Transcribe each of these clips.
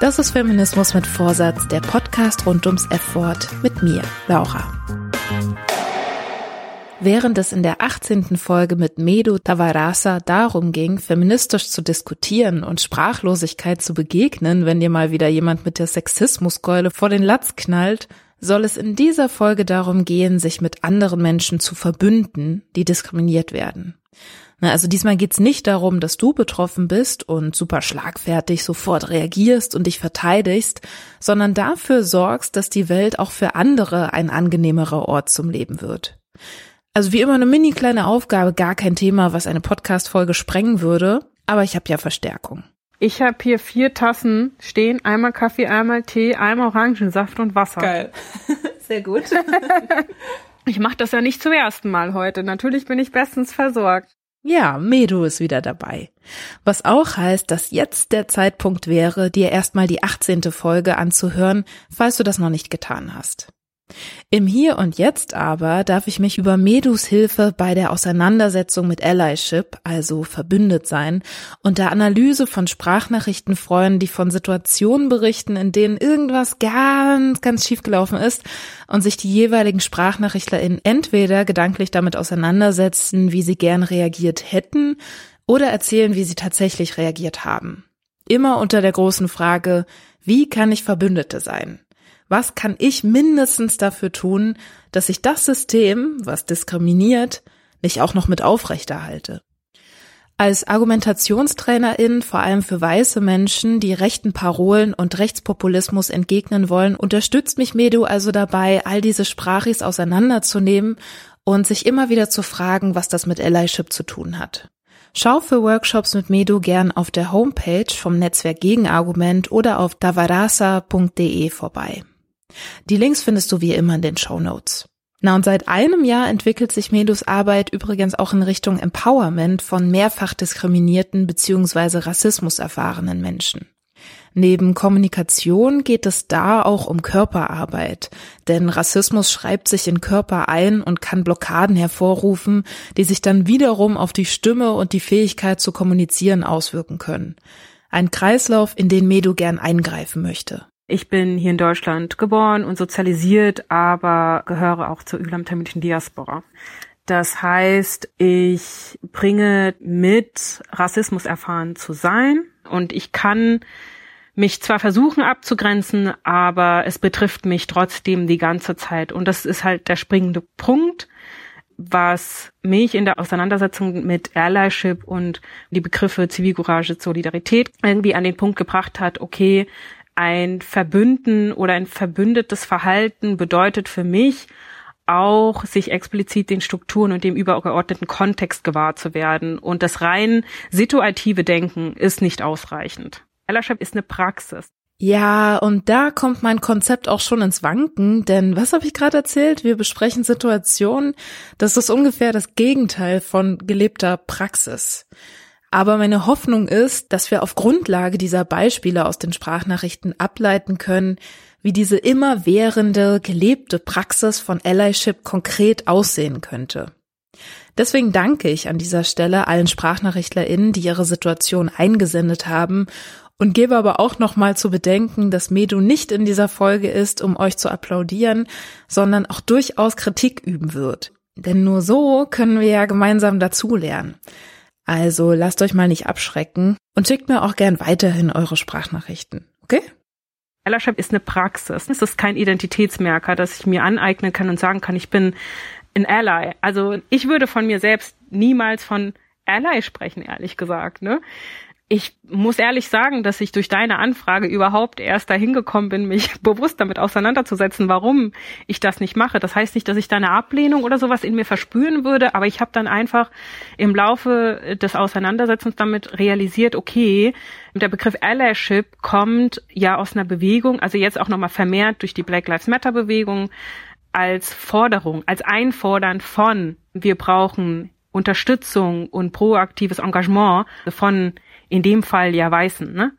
Das ist Feminismus mit Vorsatz, der Podcast rund ums F-Wort mit mir, Laura. Während es in der 18. Folge mit Medu Tavarasa darum ging, feministisch zu diskutieren und Sprachlosigkeit zu begegnen, wenn dir mal wieder jemand mit der Sexismuskeule vor den Latz knallt, soll es in dieser Folge darum gehen, sich mit anderen Menschen zu verbünden, die diskriminiert werden. Also diesmal geht's nicht darum, dass du betroffen bist und super schlagfertig sofort reagierst und dich verteidigst, sondern dafür sorgst, dass die Welt auch für andere ein angenehmerer Ort zum Leben wird. Also wie immer eine mini kleine Aufgabe, gar kein Thema, was eine Podcast-Folge sprengen würde, aber ich habe ja Verstärkung. Ich habe hier vier Tassen stehen, einmal Kaffee, einmal Tee, einmal Orangensaft und Wasser. Geil. Sehr gut. ich mache das ja nicht zum ersten Mal heute. Natürlich bin ich bestens versorgt. Ja, Medu ist wieder dabei. Was auch heißt, dass jetzt der Zeitpunkt wäre, dir erstmal die 18. Folge anzuhören, falls du das noch nicht getan hast. Im Hier und Jetzt aber darf ich mich über Medus Hilfe bei der Auseinandersetzung mit Allyship, also verbündet sein, und der Analyse von Sprachnachrichten freuen, die von Situationen berichten, in denen irgendwas ganz, ganz schief gelaufen ist und sich die jeweiligen SprachnachrichtlerInnen entweder gedanklich damit auseinandersetzen, wie sie gern reagiert hätten, oder erzählen, wie sie tatsächlich reagiert haben. Immer unter der großen Frage, wie kann ich Verbündete sein? Was kann ich mindestens dafür tun, dass ich das System, was diskriminiert, nicht auch noch mit aufrechterhalte. Als Argumentationstrainerin vor allem für weiße Menschen, die rechten Parolen und Rechtspopulismus entgegnen wollen, unterstützt mich Medu also dabei, all diese Sprachis auseinanderzunehmen und sich immer wieder zu fragen, was das mit Allyship zu tun hat. Schau für Workshops mit Medu gern auf der Homepage vom Netzwerk Gegenargument oder auf davarasa.de vorbei. Die Links findest du wie immer in den Show Notes. Na und seit einem Jahr entwickelt sich Medus Arbeit übrigens auch in Richtung Empowerment von mehrfach diskriminierten bzw. Rassismus erfahrenen Menschen. Neben Kommunikation geht es da auch um Körperarbeit, denn Rassismus schreibt sich in Körper ein und kann Blockaden hervorrufen, die sich dann wiederum auf die Stimme und die Fähigkeit zu kommunizieren auswirken können. Ein Kreislauf, in den Medu gern eingreifen möchte. Ich bin hier in Deutschland geboren und sozialisiert, aber gehöre auch zur ülamtamilischen Diaspora. Das heißt, ich bringe mit, Rassismus erfahren zu sein und ich kann mich zwar versuchen abzugrenzen, aber es betrifft mich trotzdem die ganze Zeit. Und das ist halt der springende Punkt, was mich in der Auseinandersetzung mit Allyship und die Begriffe Zivilcourage, Solidarität irgendwie an den Punkt gebracht hat, okay, ein Verbünden oder ein verbündetes Verhalten bedeutet für mich auch, sich explizit den Strukturen und dem übergeordneten Kontext gewahr zu werden. Und das rein situative Denken ist nicht ausreichend. Ellership ist eine Praxis. Ja, und da kommt mein Konzept auch schon ins Wanken, denn was habe ich gerade erzählt? Wir besprechen Situationen, das ist ungefähr das Gegenteil von gelebter Praxis. Aber meine Hoffnung ist, dass wir auf Grundlage dieser Beispiele aus den Sprachnachrichten ableiten können, wie diese immerwährende, gelebte Praxis von Allyship konkret aussehen könnte. Deswegen danke ich an dieser Stelle allen SprachnachrichtlerInnen, die ihre Situation eingesendet haben und gebe aber auch nochmal zu bedenken, dass Medu nicht in dieser Folge ist, um euch zu applaudieren, sondern auch durchaus Kritik üben wird. Denn nur so können wir ja gemeinsam dazulernen. Also lasst euch mal nicht abschrecken und schickt mir auch gern weiterhin eure Sprachnachrichten. Okay? Allyship ist eine Praxis. Es ist kein Identitätsmerker, dass ich mir aneignen kann und sagen kann, ich bin ein Ally. Also ich würde von mir selbst niemals von Ally sprechen, ehrlich gesagt. Ne? Ich muss ehrlich sagen, dass ich durch deine Anfrage überhaupt erst dahin gekommen bin, mich bewusst damit auseinanderzusetzen, warum ich das nicht mache. Das heißt nicht, dass ich da eine Ablehnung oder sowas in mir verspüren würde, aber ich habe dann einfach im Laufe des Auseinandersetzens damit realisiert, okay, der Begriff Allyship kommt ja aus einer Bewegung, also jetzt auch nochmal vermehrt durch die Black Lives Matter Bewegung als Forderung, als Einfordern von, wir brauchen Unterstützung und proaktives Engagement von in dem Fall ja Weißen, ne?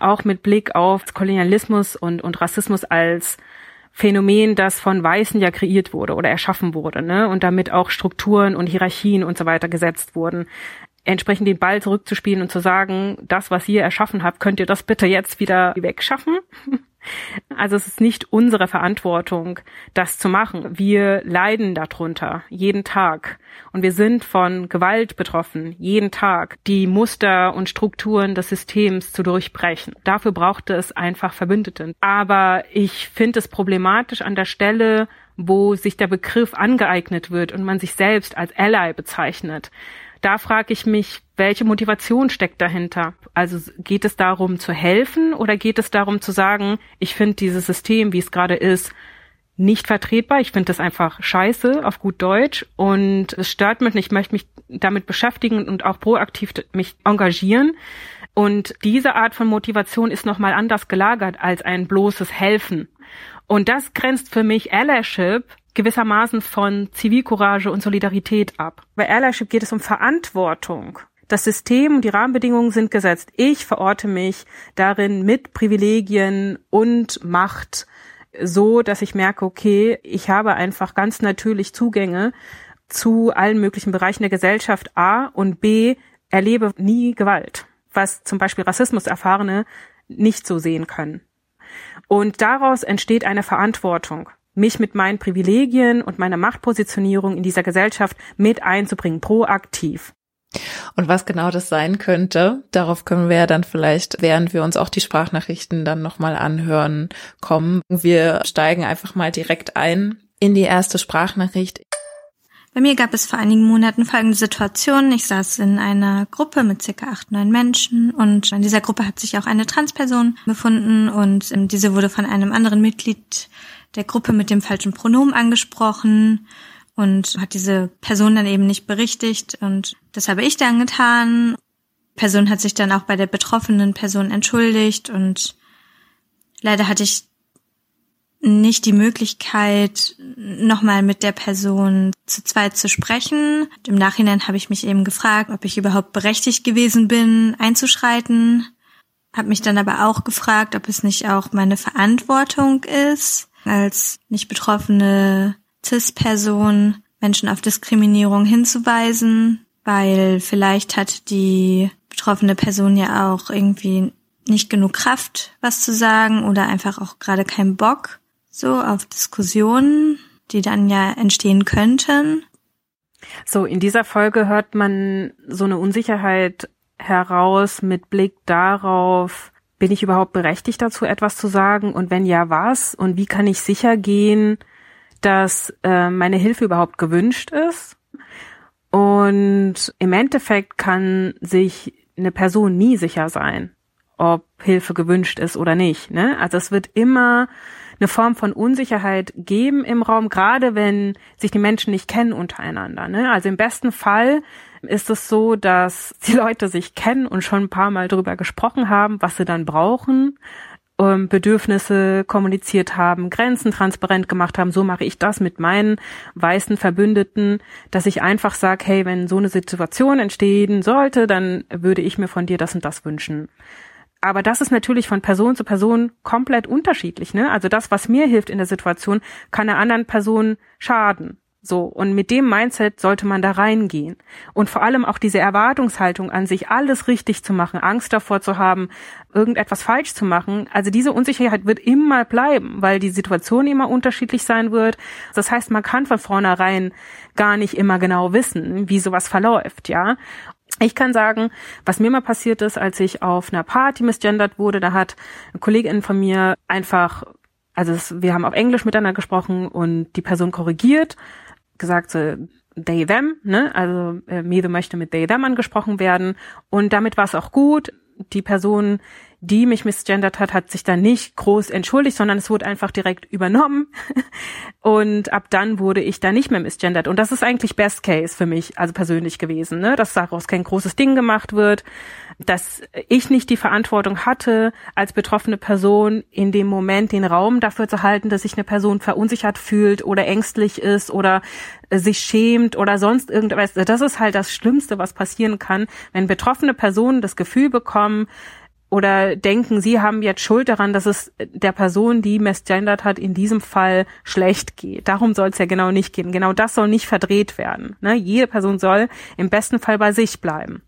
Auch mit Blick auf Kolonialismus und, und Rassismus als Phänomen, das von Weißen ja kreiert wurde oder erschaffen wurde, ne? Und damit auch Strukturen und Hierarchien und so weiter gesetzt wurden. Entsprechend den Ball zurückzuspielen und zu sagen, das, was ihr erschaffen habt, könnt ihr das bitte jetzt wieder wegschaffen? Also es ist nicht unsere Verantwortung, das zu machen. Wir leiden darunter jeden Tag und wir sind von Gewalt betroffen jeden Tag, die Muster und Strukturen des Systems zu durchbrechen. Dafür brauchte es einfach Verbündete. Aber ich finde es problematisch an der Stelle, wo sich der Begriff angeeignet wird und man sich selbst als Ally bezeichnet da frage ich mich, welche Motivation steckt dahinter? Also geht es darum zu helfen oder geht es darum zu sagen, ich finde dieses System, wie es gerade ist, nicht vertretbar. Ich finde das einfach scheiße auf gut Deutsch und es stört mich. Ich möchte mich damit beschäftigen und auch proaktiv mich engagieren. Und diese Art von Motivation ist nochmal anders gelagert als ein bloßes Helfen. Und das grenzt für mich Allyship gewissermaßen von Zivilcourage und Solidarität ab. Bei Allyship geht es um Verantwortung. Das System und die Rahmenbedingungen sind gesetzt. Ich verorte mich darin mit Privilegien und Macht so, dass ich merke, okay, ich habe einfach ganz natürlich Zugänge zu allen möglichen Bereichen der Gesellschaft A und B erlebe nie Gewalt, was zum Beispiel Rassismus-Erfahrene nicht so sehen können. Und daraus entsteht eine Verantwortung mich mit meinen Privilegien und meiner Machtpositionierung in dieser Gesellschaft mit einzubringen, proaktiv. Und was genau das sein könnte, darauf können wir ja dann vielleicht, während wir uns auch die Sprachnachrichten dann nochmal anhören, kommen. Wir steigen einfach mal direkt ein in die erste Sprachnachricht. Bei mir gab es vor einigen Monaten folgende Situation. Ich saß in einer Gruppe mit circa acht, neun Menschen und in dieser Gruppe hat sich auch eine Transperson befunden und diese wurde von einem anderen Mitglied der Gruppe mit dem falschen Pronomen angesprochen und hat diese Person dann eben nicht berichtigt und das habe ich dann getan. Die Person hat sich dann auch bei der betroffenen Person entschuldigt und leider hatte ich nicht die Möglichkeit, nochmal mit der Person zu zweit zu sprechen. Im Nachhinein habe ich mich eben gefragt, ob ich überhaupt berechtigt gewesen bin, einzuschreiten. Habe mich dann aber auch gefragt, ob es nicht auch meine Verantwortung ist, als nicht betroffene CIS-Person Menschen auf Diskriminierung hinzuweisen, weil vielleicht hat die betroffene Person ja auch irgendwie nicht genug Kraft, was zu sagen oder einfach auch gerade keinen Bock so auf Diskussionen, die dann ja entstehen könnten. So, in dieser Folge hört man so eine Unsicherheit heraus mit Blick darauf, bin ich überhaupt berechtigt dazu, etwas zu sagen? Und wenn ja, was? Und wie kann ich sicher gehen, dass äh, meine Hilfe überhaupt gewünscht ist? Und im Endeffekt kann sich eine Person nie sicher sein, ob Hilfe gewünscht ist oder nicht. Ne? Also es wird immer eine Form von Unsicherheit geben im Raum, gerade wenn sich die Menschen nicht kennen untereinander. Ne? Also im besten Fall ist es so, dass die Leute sich kennen und schon ein paar Mal darüber gesprochen haben, was sie dann brauchen, ähm, Bedürfnisse kommuniziert haben, Grenzen transparent gemacht haben. So mache ich das mit meinen weißen Verbündeten, dass ich einfach sage, hey, wenn so eine Situation entstehen sollte, dann würde ich mir von dir das und das wünschen. Aber das ist natürlich von Person zu Person komplett unterschiedlich. Ne? Also das, was mir hilft in der Situation, kann einer anderen Person schaden. So, und mit dem Mindset sollte man da reingehen. Und vor allem auch diese Erwartungshaltung an sich, alles richtig zu machen, Angst davor zu haben, irgendetwas falsch zu machen. Also diese Unsicherheit wird immer bleiben, weil die Situation immer unterschiedlich sein wird. Das heißt, man kann von vornherein gar nicht immer genau wissen, wie sowas verläuft, ja. Ich kann sagen, was mir mal passiert ist, als ich auf einer Party misgendert wurde, da hat eine Kollegin von mir einfach, also es, wir haben auf Englisch miteinander gesprochen und die Person korrigiert, gesagt so, they, them, ne, also äh, Mede möchte mit they, them angesprochen werden und damit war es auch gut. Die Person die mich misgendert hat, hat sich dann nicht groß entschuldigt, sondern es wurde einfach direkt übernommen. Und ab dann wurde ich da nicht mehr misgendert. Und das ist eigentlich Best Case für mich, also persönlich gewesen, ne? dass daraus kein großes Ding gemacht wird, dass ich nicht die Verantwortung hatte, als betroffene Person in dem Moment den Raum dafür zu halten, dass sich eine Person verunsichert fühlt oder ängstlich ist oder sich schämt oder sonst irgendwas. Das ist halt das Schlimmste, was passieren kann, wenn betroffene Personen das Gefühl bekommen, oder denken, sie haben jetzt Schuld daran, dass es der Person, die misgendert hat, in diesem Fall schlecht geht. Darum soll es ja genau nicht gehen. Genau das soll nicht verdreht werden. Ne? Jede Person soll im besten Fall bei sich bleiben.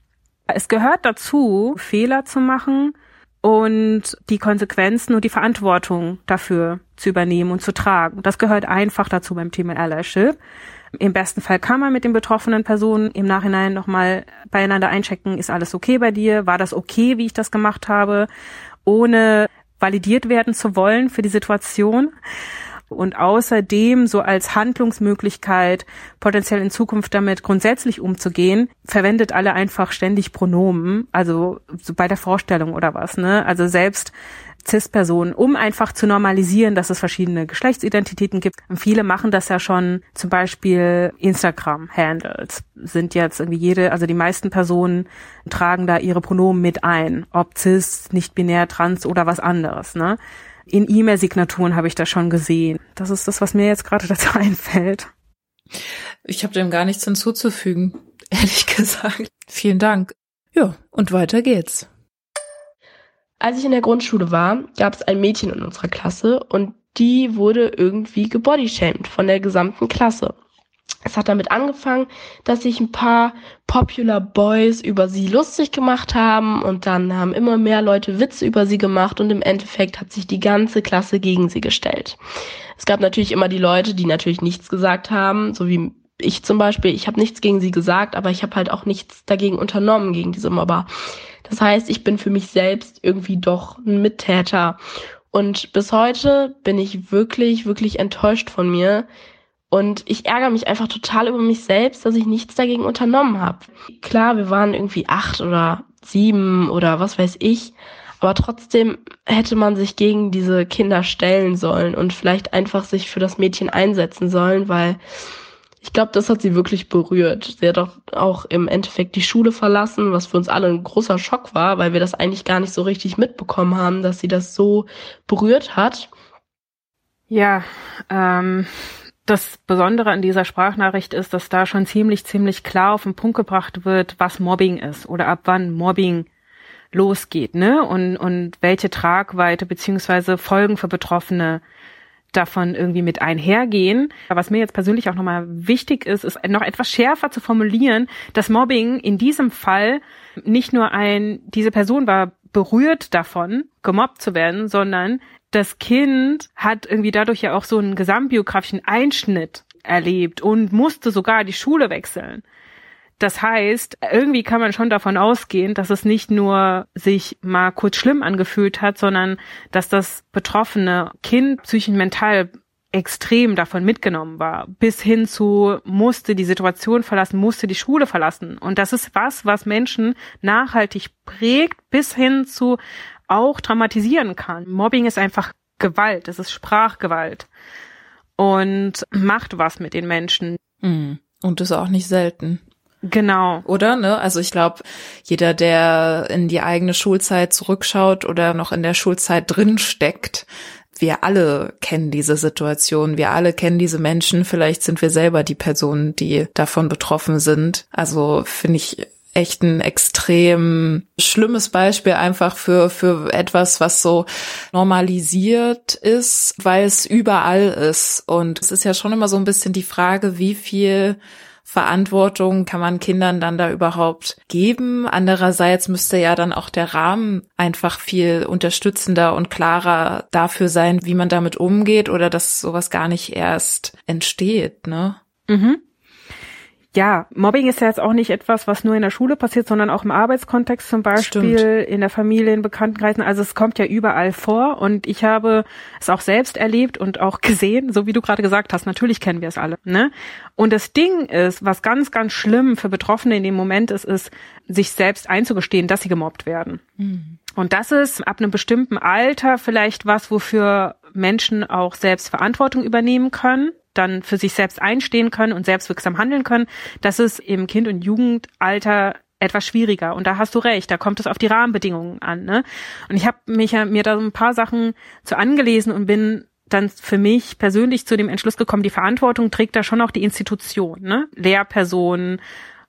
Es gehört dazu, Fehler zu machen und die Konsequenzen und die Verantwortung dafür zu übernehmen und zu tragen. Das gehört einfach dazu beim Thema Allyship. Im besten Fall kann man mit den betroffenen Personen im Nachhinein nochmal beieinander einchecken, ist alles okay bei dir? War das okay, wie ich das gemacht habe? Ohne validiert werden zu wollen für die Situation. Und außerdem so als Handlungsmöglichkeit, potenziell in Zukunft damit grundsätzlich umzugehen, verwendet alle einfach ständig Pronomen, also so bei der Vorstellung oder was, ne? Also selbst CIS-Personen, um einfach zu normalisieren, dass es verschiedene Geschlechtsidentitäten gibt. Und viele machen das ja schon, zum Beispiel Instagram-Handles sind jetzt irgendwie jede, also die meisten Personen tragen da ihre Pronomen mit ein, ob CIS, nicht-binär, trans oder was anderes, ne? In E-Mail-Signaturen habe ich das schon gesehen. Das ist das, was mir jetzt gerade dazu einfällt. Ich habe dem gar nichts hinzuzufügen, ehrlich gesagt. Vielen Dank. Ja, und weiter geht's. Als ich in der Grundschule war, gab es ein Mädchen in unserer Klasse und die wurde irgendwie gebodyshamed von der gesamten Klasse. Es hat damit angefangen, dass sich ein paar Popular Boys über sie lustig gemacht haben und dann haben immer mehr Leute Witze über sie gemacht und im Endeffekt hat sich die ganze Klasse gegen sie gestellt. Es gab natürlich immer die Leute, die natürlich nichts gesagt haben, so wie ich zum Beispiel. Ich habe nichts gegen sie gesagt, aber ich habe halt auch nichts dagegen unternommen, gegen diese Mobber. Das heißt, ich bin für mich selbst irgendwie doch ein Mittäter. Und bis heute bin ich wirklich, wirklich enttäuscht von mir. Und ich ärgere mich einfach total über mich selbst, dass ich nichts dagegen unternommen habe. Klar, wir waren irgendwie acht oder sieben oder was weiß ich. Aber trotzdem hätte man sich gegen diese Kinder stellen sollen und vielleicht einfach sich für das Mädchen einsetzen sollen, weil ich glaube, das hat sie wirklich berührt. Sie hat auch, auch im Endeffekt die Schule verlassen, was für uns alle ein großer Schock war, weil wir das eigentlich gar nicht so richtig mitbekommen haben, dass sie das so berührt hat. Ja, ähm, das Besondere an dieser Sprachnachricht ist, dass da schon ziemlich, ziemlich klar auf den Punkt gebracht wird, was Mobbing ist oder ab wann Mobbing losgeht, ne? Und, und welche Tragweite beziehungsweise Folgen für Betroffene davon irgendwie mit einhergehen. Was mir jetzt persönlich auch nochmal wichtig ist, ist noch etwas schärfer zu formulieren, dass Mobbing in diesem Fall nicht nur ein, diese Person war berührt davon, gemobbt zu werden, sondern das Kind hat irgendwie dadurch ja auch so einen gesamtbiografischen Einschnitt erlebt und musste sogar die Schule wechseln. Das heißt, irgendwie kann man schon davon ausgehen, dass es nicht nur sich mal kurz schlimm angefühlt hat, sondern dass das betroffene Kind psychisch mental extrem davon mitgenommen war, bis hin zu musste die Situation verlassen, musste die Schule verlassen. Und das ist was, was Menschen nachhaltig prägt, bis hin zu auch traumatisieren kann. Mobbing ist einfach Gewalt, es ist Sprachgewalt und macht was mit den Menschen. Mhm. Und ist auch nicht selten. Genau. Oder? Ne? Also ich glaube, jeder, der in die eigene Schulzeit zurückschaut oder noch in der Schulzeit drin steckt, wir alle kennen diese Situation, wir alle kennen diese Menschen, vielleicht sind wir selber die Personen, die davon betroffen sind. Also finde ich echt ein extrem schlimmes Beispiel einfach für, für etwas, was so normalisiert ist, weil es überall ist. Und es ist ja schon immer so ein bisschen die Frage, wie viel Verantwortung kann man Kindern dann da überhaupt geben? Andererseits müsste ja dann auch der Rahmen einfach viel unterstützender und klarer dafür sein, wie man damit umgeht oder dass sowas gar nicht erst entsteht, ne? Mhm. Ja, Mobbing ist ja jetzt auch nicht etwas, was nur in der Schule passiert, sondern auch im Arbeitskontext zum Beispiel, Stimmt. in der Familie, in Bekanntenkreisen. Also es kommt ja überall vor und ich habe es auch selbst erlebt und auch gesehen, so wie du gerade gesagt hast. Natürlich kennen wir es alle. Ne? Und das Ding ist, was ganz, ganz schlimm für Betroffene in dem Moment ist, ist, sich selbst einzugestehen, dass sie gemobbt werden. Mhm. Und das ist ab einem bestimmten Alter vielleicht was, wofür Menschen auch selbst Verantwortung übernehmen können dann für sich selbst einstehen können und selbstwirksam handeln können, das ist im Kind- und Jugendalter etwas schwieriger. Und da hast du recht, da kommt es auf die Rahmenbedingungen an. Ne? Und ich habe mich ja mir da so ein paar Sachen zu angelesen und bin dann für mich persönlich zu dem Entschluss gekommen, die Verantwortung trägt da schon auch die Institution, ne? Lehrpersonen,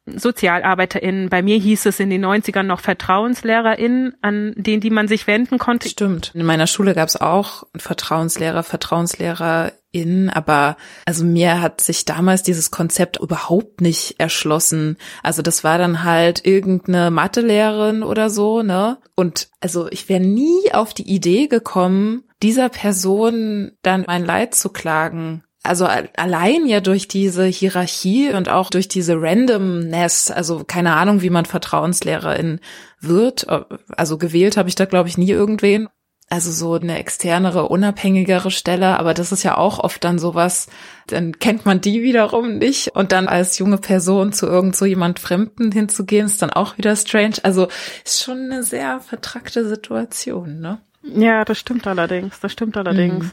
SozialarbeiterInnen. Bei mir hieß es in den 90ern noch VertrauenslehrerInnen, an denen die man sich wenden konnte. Stimmt. In meiner Schule gab es auch Vertrauenslehrer, VertrauenslehrerInnen, aber also mir hat sich damals dieses Konzept überhaupt nicht erschlossen. Also das war dann halt irgendeine Mathelehrerin oder so, ne? Und also ich wäre nie auf die Idee gekommen, dieser Person dann mein Leid zu klagen also allein ja durch diese Hierarchie und auch durch diese Randomness, also keine Ahnung, wie man Vertrauenslehrerin wird, also gewählt habe ich da glaube ich nie irgendwen. Also so eine externere, unabhängigere Stelle, aber das ist ja auch oft dann sowas, dann kennt man die wiederum nicht und dann als junge Person zu irgend so jemand Fremden hinzugehen, ist dann auch wieder strange. Also ist schon eine sehr vertrackte Situation, ne? Ja, das stimmt allerdings, das stimmt allerdings. Mhm.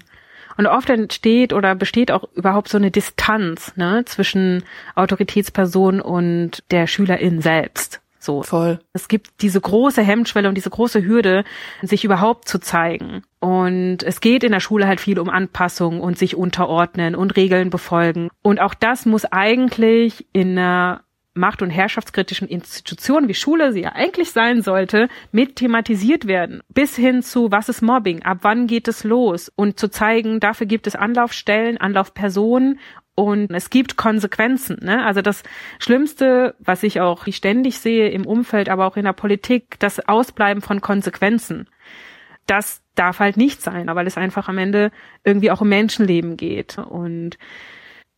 Und oft entsteht oder besteht auch überhaupt so eine Distanz ne, zwischen Autoritätsperson und der Schülerin selbst. So. Voll. Es gibt diese große Hemmschwelle und diese große Hürde, sich überhaupt zu zeigen. Und es geht in der Schule halt viel um Anpassung und sich unterordnen und Regeln befolgen. Und auch das muss eigentlich in einer macht- und herrschaftskritischen Institutionen wie Schule sie ja eigentlich sein sollte, mit thematisiert werden. Bis hin zu, was ist Mobbing? Ab wann geht es los? Und zu zeigen, dafür gibt es Anlaufstellen, Anlaufpersonen und es gibt Konsequenzen. Ne? Also das Schlimmste, was ich auch ständig sehe im Umfeld, aber auch in der Politik, das Ausbleiben von Konsequenzen. Das darf halt nicht sein, weil es einfach am Ende irgendwie auch um Menschenleben geht. Und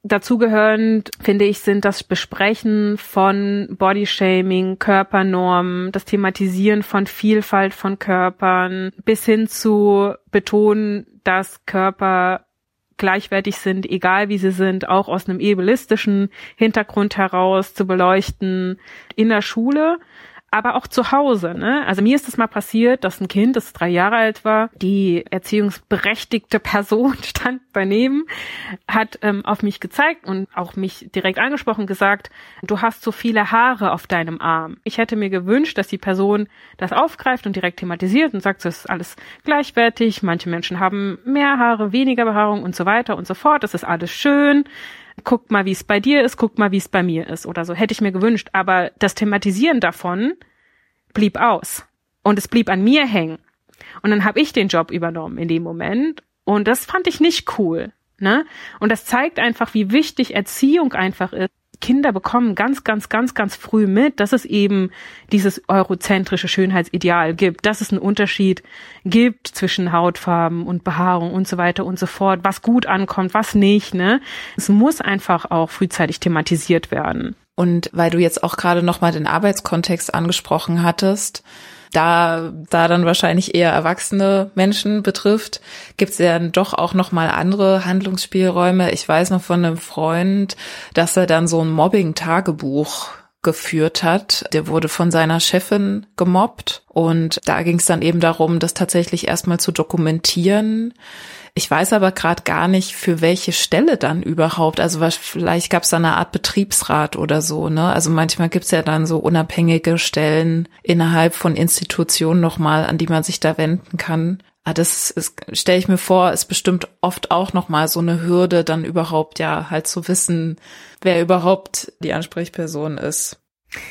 Dazugehörend, finde ich, sind das Besprechen von Bodyshaming, Körpernormen, das Thematisieren von Vielfalt von Körpern, bis hin zu betonen, dass Körper gleichwertig sind, egal wie sie sind, auch aus einem ebelistischen Hintergrund heraus zu beleuchten in der Schule aber auch zu Hause. Ne? Also mir ist es mal passiert, dass ein Kind, das drei Jahre alt war, die erziehungsberechtigte Person stand daneben, hat ähm, auf mich gezeigt und auch mich direkt angesprochen gesagt, du hast so viele Haare auf deinem Arm. Ich hätte mir gewünscht, dass die Person das aufgreift und direkt thematisiert und sagt, es ist alles gleichwertig, manche Menschen haben mehr Haare, weniger Behaarung und so weiter und so fort, das ist alles schön guck mal, wie es bei dir ist, guck mal, wie es bei mir ist oder so. Hätte ich mir gewünscht. Aber das Thematisieren davon blieb aus. Und es blieb an mir hängen. Und dann habe ich den Job übernommen in dem Moment. Und das fand ich nicht cool. Ne? Und das zeigt einfach, wie wichtig Erziehung einfach ist. Kinder bekommen ganz, ganz, ganz, ganz früh mit, dass es eben dieses eurozentrische Schönheitsideal gibt, dass es einen Unterschied gibt zwischen Hautfarben und Behaarung und so weiter und so fort, was gut ankommt, was nicht. Ne? Es muss einfach auch frühzeitig thematisiert werden. Und weil du jetzt auch gerade nochmal den Arbeitskontext angesprochen hattest, da, da dann wahrscheinlich eher erwachsene Menschen betrifft, gibt es ja dann doch auch noch mal andere Handlungsspielräume. Ich weiß noch von einem Freund, dass er dann so ein Mobbing-Tagebuch geführt hat. Der wurde von seiner Chefin gemobbt und da ging es dann eben darum, das tatsächlich erstmal zu dokumentieren ich weiß aber gerade gar nicht, für welche Stelle dann überhaupt. Also vielleicht gab es da eine Art Betriebsrat oder so, ne? Also manchmal gibt es ja dann so unabhängige Stellen innerhalb von Institutionen nochmal, an die man sich da wenden kann. Ah, das stelle ich mir vor, ist bestimmt oft auch nochmal so eine Hürde, dann überhaupt ja halt zu wissen, wer überhaupt die Ansprechperson ist.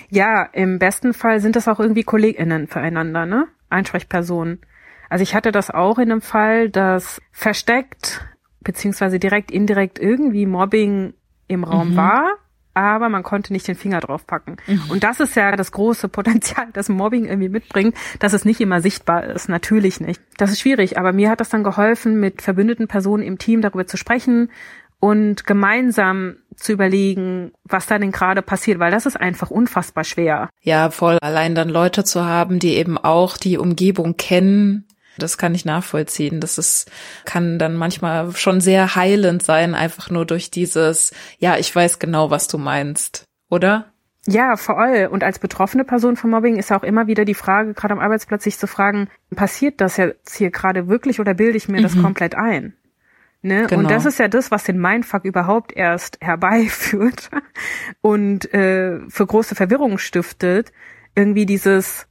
Ja, im besten Fall sind das auch irgendwie KollegInnen füreinander, ne? Ansprechpersonen. Also ich hatte das auch in einem Fall, dass versteckt beziehungsweise direkt indirekt irgendwie Mobbing im Raum mhm. war, aber man konnte nicht den Finger drauf packen. Mhm. Und das ist ja das große Potenzial, das Mobbing irgendwie mitbringt, dass es nicht immer sichtbar ist. Natürlich nicht. Das ist schwierig, aber mir hat das dann geholfen, mit verbündeten Personen im Team darüber zu sprechen und gemeinsam zu überlegen, was da denn gerade passiert, weil das ist einfach unfassbar schwer. Ja, voll. Allein dann Leute zu haben, die eben auch die Umgebung kennen. Das kann ich nachvollziehen. Das ist, kann dann manchmal schon sehr heilend sein, einfach nur durch dieses, ja, ich weiß genau, was du meinst, oder? Ja, voll. Und als betroffene Person von Mobbing ist auch immer wieder die Frage, gerade am Arbeitsplatz, sich zu fragen, passiert das jetzt hier gerade wirklich oder bilde ich mir mhm. das komplett ein? Ne? Genau. Und das ist ja das, was den Mindfuck überhaupt erst herbeiführt und äh, für große Verwirrung stiftet. Irgendwie dieses,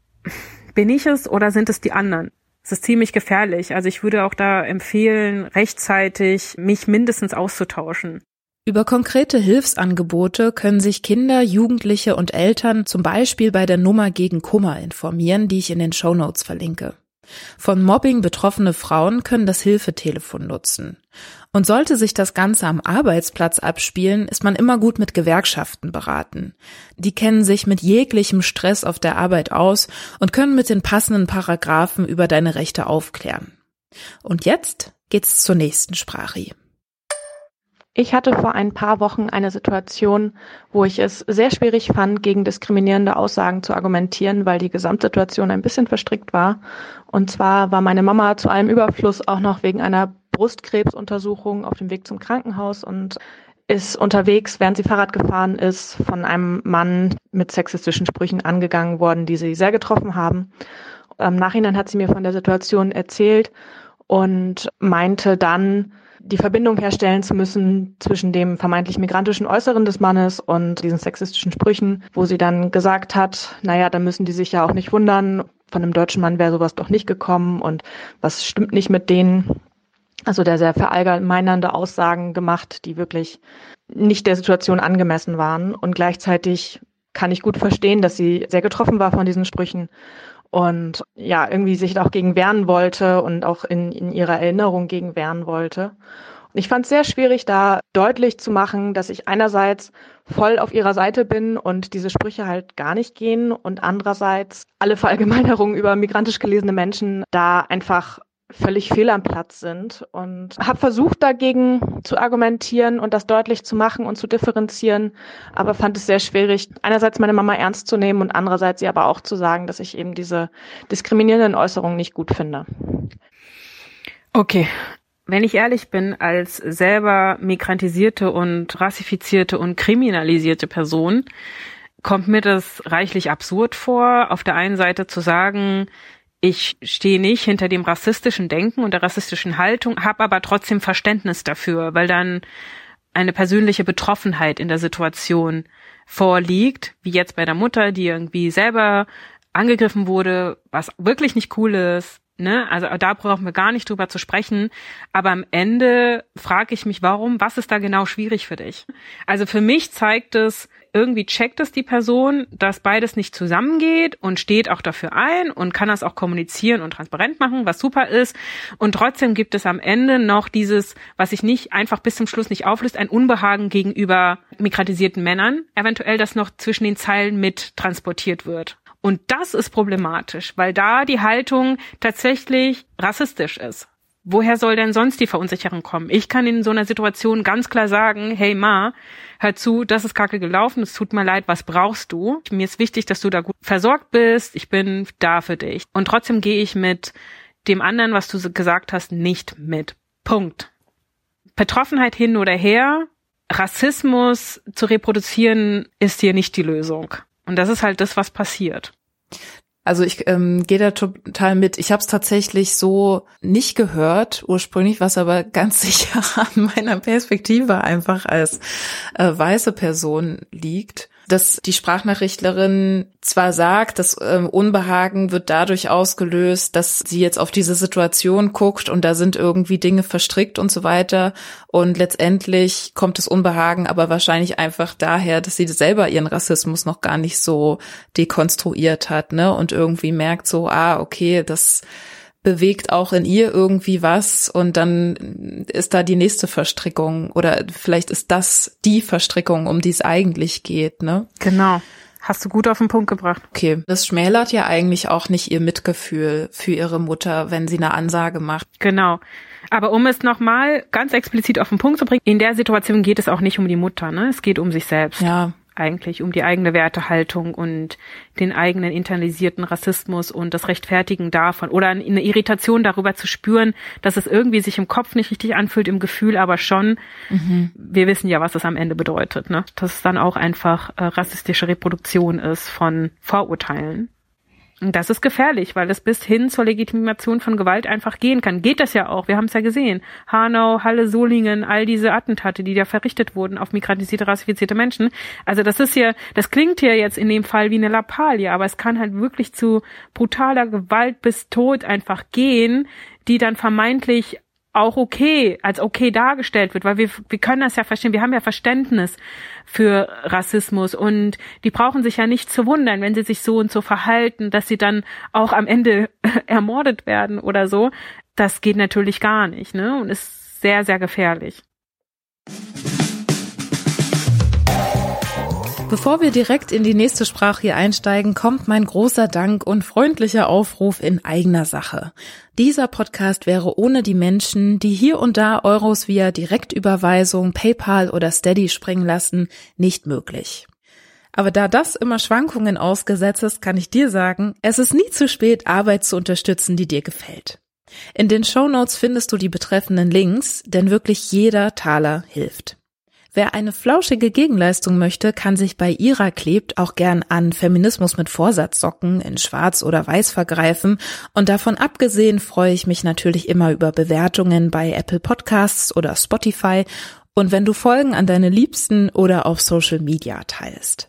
bin ich es oder sind es die anderen? Es ist ziemlich gefährlich. Also ich würde auch da empfehlen, rechtzeitig mich mindestens auszutauschen. Über konkrete Hilfsangebote können sich Kinder, Jugendliche und Eltern zum Beispiel bei der Nummer gegen Kummer informieren, die ich in den Show Notes verlinke. Von Mobbing betroffene Frauen können das Hilfetelefon nutzen. Und sollte sich das Ganze am Arbeitsplatz abspielen, ist man immer gut mit Gewerkschaften beraten. Die kennen sich mit jeglichem Stress auf der Arbeit aus und können mit den passenden Paragraphen über deine Rechte aufklären. Und jetzt geht's zur nächsten Sprache. Ich hatte vor ein paar Wochen eine Situation, wo ich es sehr schwierig fand, gegen diskriminierende Aussagen zu argumentieren, weil die Gesamtsituation ein bisschen verstrickt war. Und zwar war meine Mama zu allem Überfluss auch noch wegen einer Brustkrebsuntersuchung auf dem Weg zum Krankenhaus und ist unterwegs, während sie Fahrrad gefahren ist, von einem Mann mit sexistischen Sprüchen angegangen worden, die sie sehr getroffen haben. Im Nachhinein hat sie mir von der Situation erzählt und meinte dann, die Verbindung herstellen zu müssen zwischen dem vermeintlich migrantischen Äußeren des Mannes und diesen sexistischen Sprüchen, wo sie dann gesagt hat, naja, dann müssen die sich ja auch nicht wundern, von einem deutschen Mann wäre sowas doch nicht gekommen und was stimmt nicht mit denen. Also der sehr verallgemeinernde Aussagen gemacht, die wirklich nicht der Situation angemessen waren. Und gleichzeitig kann ich gut verstehen, dass sie sehr getroffen war von diesen Sprüchen und ja, irgendwie sich auch gegen wehren wollte und auch in, in ihrer Erinnerung gegen wehren wollte. Und ich fand es sehr schwierig, da deutlich zu machen, dass ich einerseits voll auf ihrer Seite bin und diese Sprüche halt gar nicht gehen und andererseits alle Verallgemeinerungen über migrantisch gelesene Menschen da einfach völlig fehl am Platz sind und habe versucht dagegen zu argumentieren und das deutlich zu machen und zu differenzieren, aber fand es sehr schwierig, einerseits meine Mama ernst zu nehmen und andererseits sie aber auch zu sagen, dass ich eben diese diskriminierenden Äußerungen nicht gut finde. Okay. Wenn ich ehrlich bin, als selber migrantisierte und rassifizierte und kriminalisierte Person, kommt mir das reichlich absurd vor, auf der einen Seite zu sagen, ich stehe nicht hinter dem rassistischen Denken und der rassistischen Haltung, habe aber trotzdem Verständnis dafür, weil dann eine persönliche Betroffenheit in der Situation vorliegt, wie jetzt bei der Mutter, die irgendwie selber angegriffen wurde, was wirklich nicht cool ist. Ne? Also da brauchen wir gar nicht drüber zu sprechen. Aber am Ende frage ich mich, warum, was ist da genau schwierig für dich? Also für mich zeigt es, irgendwie checkt es die Person, dass beides nicht zusammengeht und steht auch dafür ein und kann das auch kommunizieren und transparent machen, was super ist. Und trotzdem gibt es am Ende noch dieses, was sich nicht einfach bis zum Schluss nicht auflöst, ein Unbehagen gegenüber migratisierten Männern, eventuell das noch zwischen den Zeilen mit transportiert wird. Und das ist problematisch, weil da die Haltung tatsächlich rassistisch ist. Woher soll denn sonst die Verunsicherung kommen? Ich kann in so einer Situation ganz klar sagen, hey Ma, hör zu, das ist kacke gelaufen, es tut mir leid, was brauchst du? Mir ist wichtig, dass du da gut versorgt bist, ich bin da für dich. Und trotzdem gehe ich mit dem anderen, was du gesagt hast, nicht mit. Punkt. Betroffenheit hin oder her, Rassismus zu reproduzieren, ist hier nicht die Lösung. Und das ist halt das, was passiert. Also ich ähm, gehe da total mit. Ich habe es tatsächlich so nicht gehört ursprünglich, was aber ganz sicher an meiner Perspektive einfach als äh, weiße Person liegt dass die Sprachnachrichtlerin zwar sagt, das äh, Unbehagen wird dadurch ausgelöst, dass sie jetzt auf diese Situation guckt und da sind irgendwie Dinge verstrickt und so weiter. Und letztendlich kommt das Unbehagen aber wahrscheinlich einfach daher, dass sie selber ihren Rassismus noch gar nicht so dekonstruiert hat, ne? Und irgendwie merkt so, ah, okay, das bewegt auch in ihr irgendwie was und dann ist da die nächste Verstrickung oder vielleicht ist das die Verstrickung, um die es eigentlich geht, ne? Genau. Hast du gut auf den Punkt gebracht. Okay, das schmälert ja eigentlich auch nicht ihr Mitgefühl für ihre Mutter, wenn sie eine Ansage macht. Genau. Aber um es nochmal ganz explizit auf den Punkt zu bringen, in der Situation geht es auch nicht um die Mutter, ne? Es geht um sich selbst. Ja, eigentlich um die eigene Wertehaltung und den eigenen internalisierten Rassismus und das Rechtfertigen davon oder eine Irritation darüber zu spüren, dass es irgendwie sich im Kopf nicht richtig anfühlt, im Gefühl aber schon. Mhm. Wir wissen ja, was das am Ende bedeutet, ne? Dass es dann auch einfach äh, rassistische Reproduktion ist von Vorurteilen. Und das ist gefährlich, weil es bis hin zur Legitimation von Gewalt einfach gehen kann. Geht das ja auch. Wir haben es ja gesehen. Hanau, Halle, Solingen, all diese Attentate, die da verrichtet wurden auf migrantisierte, rassifizierte Menschen. Also das ist ja, das klingt ja jetzt in dem Fall wie eine Lappalie, aber es kann halt wirklich zu brutaler Gewalt bis Tod einfach gehen, die dann vermeintlich auch okay, als okay dargestellt wird, weil wir, wir können das ja verstehen, wir haben ja Verständnis für Rassismus und die brauchen sich ja nicht zu wundern, wenn sie sich so und so verhalten, dass sie dann auch am Ende ermordet werden oder so. Das geht natürlich gar nicht, ne? Und ist sehr, sehr gefährlich. Bevor wir direkt in die nächste Sprache hier einsteigen, kommt mein großer Dank und freundlicher Aufruf in eigener Sache. Dieser Podcast wäre ohne die Menschen, die hier und da Euros via Direktüberweisung, PayPal oder Steady springen lassen, nicht möglich. Aber da das immer Schwankungen ausgesetzt ist, kann ich dir sagen, es ist nie zu spät, Arbeit zu unterstützen, die dir gefällt. In den Show Notes findest du die betreffenden Links, denn wirklich jeder Taler hilft. Wer eine flauschige Gegenleistung möchte, kann sich bei ihrer klebt auch gern an Feminismus mit Vorsatzsocken in Schwarz oder Weiß vergreifen. Und davon abgesehen freue ich mich natürlich immer über Bewertungen bei Apple Podcasts oder Spotify und wenn du Folgen an deine Liebsten oder auf Social Media teilst.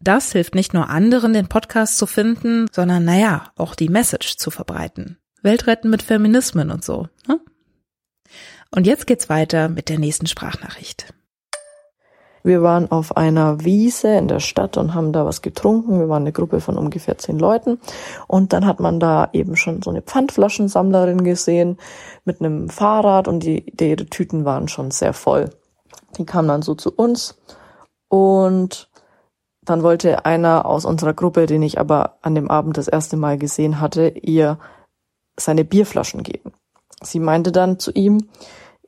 Das hilft nicht nur anderen, den Podcast zu finden, sondern naja, auch die Message zu verbreiten. Weltretten mit Feminismen und so. Ne? Und jetzt geht's weiter mit der nächsten Sprachnachricht. Wir waren auf einer Wiese in der Stadt und haben da was getrunken. Wir waren eine Gruppe von ungefähr zehn Leuten. Und dann hat man da eben schon so eine Pfandflaschensammlerin gesehen mit einem Fahrrad und die, die ihre Tüten waren schon sehr voll. Die kam dann so zu uns und dann wollte einer aus unserer Gruppe, den ich aber an dem Abend das erste Mal gesehen hatte, ihr seine Bierflaschen geben. Sie meinte dann zu ihm,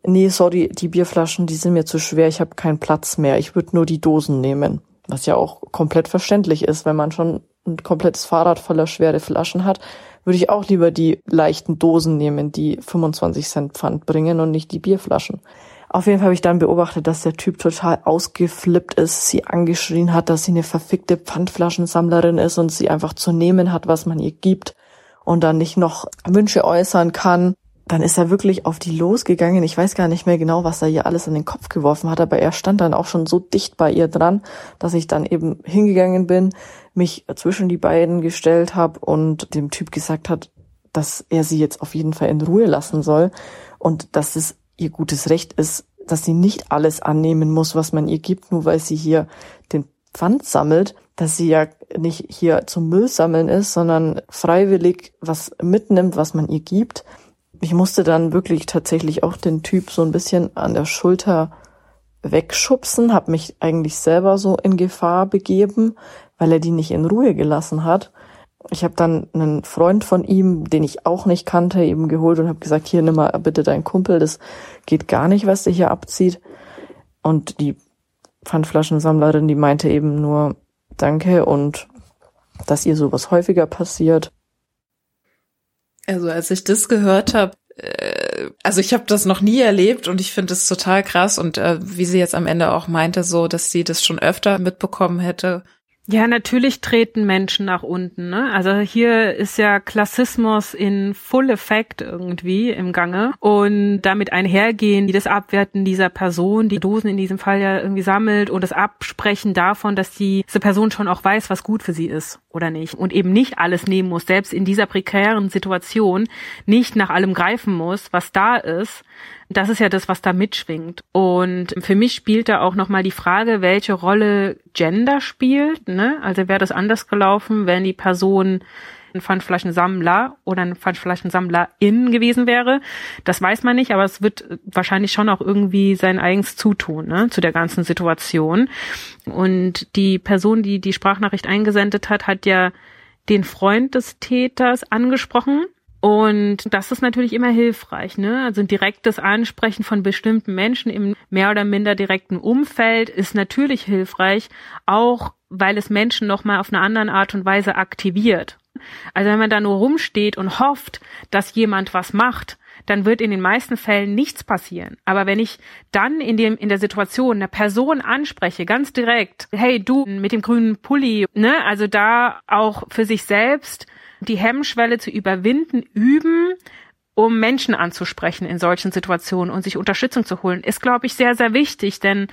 nee, sorry, die Bierflaschen, die sind mir zu schwer, ich habe keinen Platz mehr, ich würde nur die Dosen nehmen. Was ja auch komplett verständlich ist, wenn man schon ein komplettes Fahrrad voller schwere Flaschen hat, würde ich auch lieber die leichten Dosen nehmen, die 25 Cent Pfand bringen und nicht die Bierflaschen. Auf jeden Fall habe ich dann beobachtet, dass der Typ total ausgeflippt ist, sie angeschrien hat, dass sie eine verfickte Pfandflaschensammlerin ist und sie einfach zu nehmen hat, was man ihr gibt und dann nicht noch Wünsche äußern kann dann ist er wirklich auf die losgegangen. Ich weiß gar nicht mehr genau, was er ihr alles in den Kopf geworfen hat, aber er stand dann auch schon so dicht bei ihr dran, dass ich dann eben hingegangen bin, mich zwischen die beiden gestellt habe und dem Typ gesagt hat, dass er sie jetzt auf jeden Fall in Ruhe lassen soll und dass es ihr gutes Recht ist, dass sie nicht alles annehmen muss, was man ihr gibt, nur weil sie hier den Pfand sammelt, dass sie ja nicht hier zum Müll sammeln ist, sondern freiwillig was mitnimmt, was man ihr gibt ich musste dann wirklich tatsächlich auch den Typ so ein bisschen an der Schulter wegschubsen, habe mich eigentlich selber so in Gefahr begeben, weil er die nicht in Ruhe gelassen hat. Ich habe dann einen Freund von ihm, den ich auch nicht kannte, eben geholt und habe gesagt, hier nimm mal bitte deinen Kumpel, das geht gar nicht, was der hier abzieht. Und die Pfandflaschensammlerin, die meinte eben nur Danke und dass ihr sowas häufiger passiert. Also als ich das gehört habe, äh, also ich habe das noch nie erlebt und ich finde es total krass und äh, wie sie jetzt am Ende auch meinte, so, dass sie das schon öfter mitbekommen hätte, ja, natürlich treten Menschen nach unten. Ne? Also hier ist ja Klassismus in Full Effekt irgendwie im Gange und damit einhergehen, die das Abwerten dieser Person, die Dosen in diesem Fall ja irgendwie sammelt und das Absprechen davon, dass diese Person schon auch weiß, was gut für sie ist oder nicht und eben nicht alles nehmen muss, selbst in dieser prekären Situation nicht nach allem greifen muss, was da ist, das ist ja das, was da mitschwingt. Und für mich spielt da auch nochmal die Frage, welche Rolle Gender spielt. Ne? Also wäre das anders gelaufen, wenn die Person ein Pfandflaschensammler oder ein Pfandflaschensammlerin gewesen wäre. Das weiß man nicht, aber es wird wahrscheinlich schon auch irgendwie sein eigens zutun ne, zu der ganzen Situation. Und die Person, die die Sprachnachricht eingesendet hat, hat ja den Freund des Täters angesprochen und das ist natürlich immer hilfreich, ne? Also ein direktes Ansprechen von bestimmten Menschen im mehr oder minder direkten Umfeld ist natürlich hilfreich, auch weil es Menschen nochmal auf eine andere Art und Weise aktiviert. Also wenn man da nur rumsteht und hofft, dass jemand was macht, dann wird in den meisten Fällen nichts passieren. Aber wenn ich dann in dem, in der Situation eine Person anspreche, ganz direkt, hey, du mit dem grünen Pulli, ne, also da auch für sich selbst die Hemmschwelle zu überwinden, üben, um Menschen anzusprechen in solchen Situationen und sich Unterstützung zu holen, ist, glaube ich, sehr, sehr wichtig, denn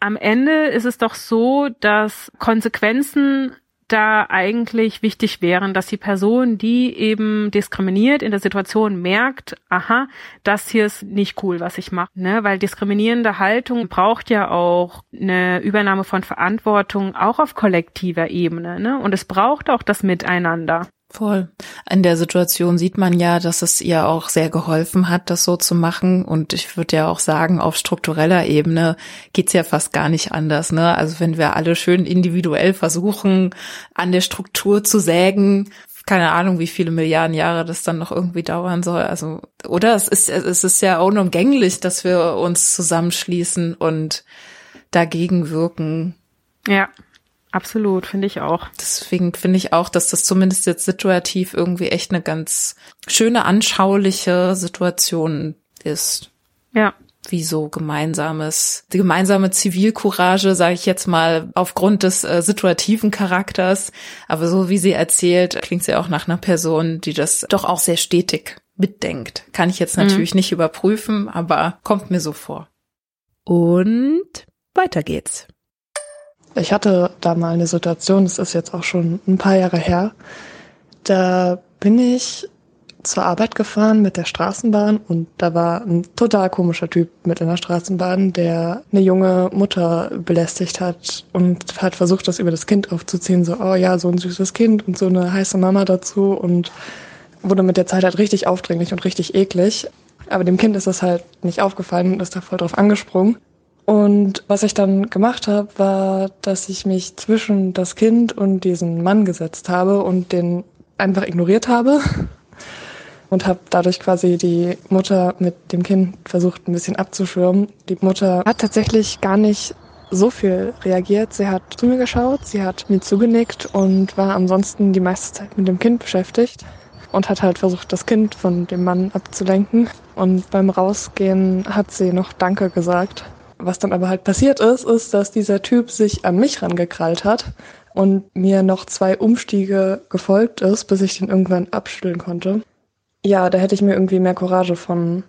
am Ende ist es doch so, dass Konsequenzen da eigentlich wichtig wären, dass die Person, die eben diskriminiert in der Situation merkt, aha, das hier ist nicht cool, was ich mache, ne? Weil diskriminierende Haltung braucht ja auch eine Übernahme von Verantwortung auch auf kollektiver Ebene, ne? Und es braucht auch das Miteinander. Voll. In der Situation sieht man ja, dass es ihr auch sehr geholfen hat, das so zu machen. Und ich würde ja auch sagen, auf struktureller Ebene geht's ja fast gar nicht anders. Ne? Also wenn wir alle schön individuell versuchen, an der Struktur zu sägen, keine Ahnung, wie viele Milliarden Jahre das dann noch irgendwie dauern soll. Also, oder es ist, es ist ja unumgänglich, dass wir uns zusammenschließen und dagegen wirken. Ja. Absolut, finde ich auch. Deswegen finde ich auch, dass das zumindest jetzt situativ irgendwie echt eine ganz schöne, anschauliche Situation ist. Ja. Wie so gemeinsames, die gemeinsame Zivilcourage, sage ich jetzt mal, aufgrund des äh, situativen Charakters. Aber so wie sie erzählt, klingt sie auch nach einer Person, die das doch auch sehr stetig mitdenkt. Kann ich jetzt mhm. natürlich mhm. nicht überprüfen, aber kommt mir so vor. Und weiter geht's. Ich hatte da mal eine Situation, das ist jetzt auch schon ein paar Jahre her. Da bin ich zur Arbeit gefahren mit der Straßenbahn und da war ein total komischer Typ mit in der Straßenbahn, der eine junge Mutter belästigt hat und hat versucht, das über das Kind aufzuziehen. So, oh ja, so ein süßes Kind und so eine heiße Mama dazu und wurde mit der Zeit halt richtig aufdringlich und richtig eklig. Aber dem Kind ist das halt nicht aufgefallen und ist da voll drauf angesprungen. Und was ich dann gemacht habe, war, dass ich mich zwischen das Kind und diesen Mann gesetzt habe und den einfach ignoriert habe und habe dadurch quasi die Mutter mit dem Kind versucht ein bisschen abzuschirmen. Die Mutter hat tatsächlich gar nicht so viel reagiert. Sie hat zu mir geschaut, sie hat mir zugenickt und war ansonsten die meiste Zeit mit dem Kind beschäftigt und hat halt versucht, das Kind von dem Mann abzulenken. Und beim Rausgehen hat sie noch Danke gesagt was dann aber halt passiert ist, ist, dass dieser Typ sich an mich rangekrallt hat und mir noch zwei Umstiege gefolgt ist, bis ich den irgendwann abschütteln konnte. Ja, da hätte ich mir irgendwie mehr Courage von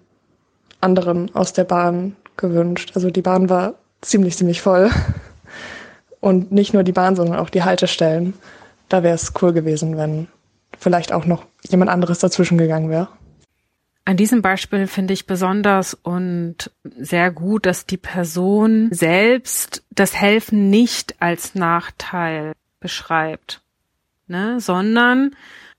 anderen aus der Bahn gewünscht. Also die Bahn war ziemlich, ziemlich voll. Und nicht nur die Bahn, sondern auch die Haltestellen. Da wäre es cool gewesen, wenn vielleicht auch noch jemand anderes dazwischen gegangen wäre. An diesem Beispiel finde ich besonders und sehr gut, dass die Person selbst das Helfen nicht als Nachteil beschreibt, ne, sondern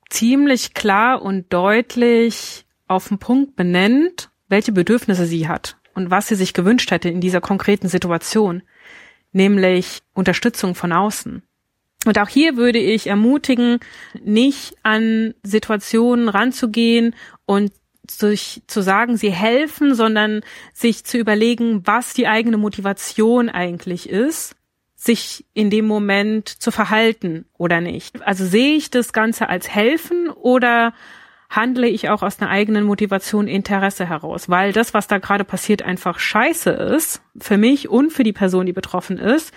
ziemlich klar und deutlich auf den Punkt benennt, welche Bedürfnisse sie hat und was sie sich gewünscht hätte in dieser konkreten Situation, nämlich Unterstützung von außen. Und auch hier würde ich ermutigen, nicht an Situationen ranzugehen und sich zu sagen, sie helfen, sondern sich zu überlegen, was die eigene Motivation eigentlich ist, sich in dem Moment zu verhalten oder nicht. Also sehe ich das Ganze als helfen oder handle ich auch aus einer eigenen Motivation Interesse heraus, weil das, was da gerade passiert, einfach scheiße ist, für mich und für die Person, die betroffen ist.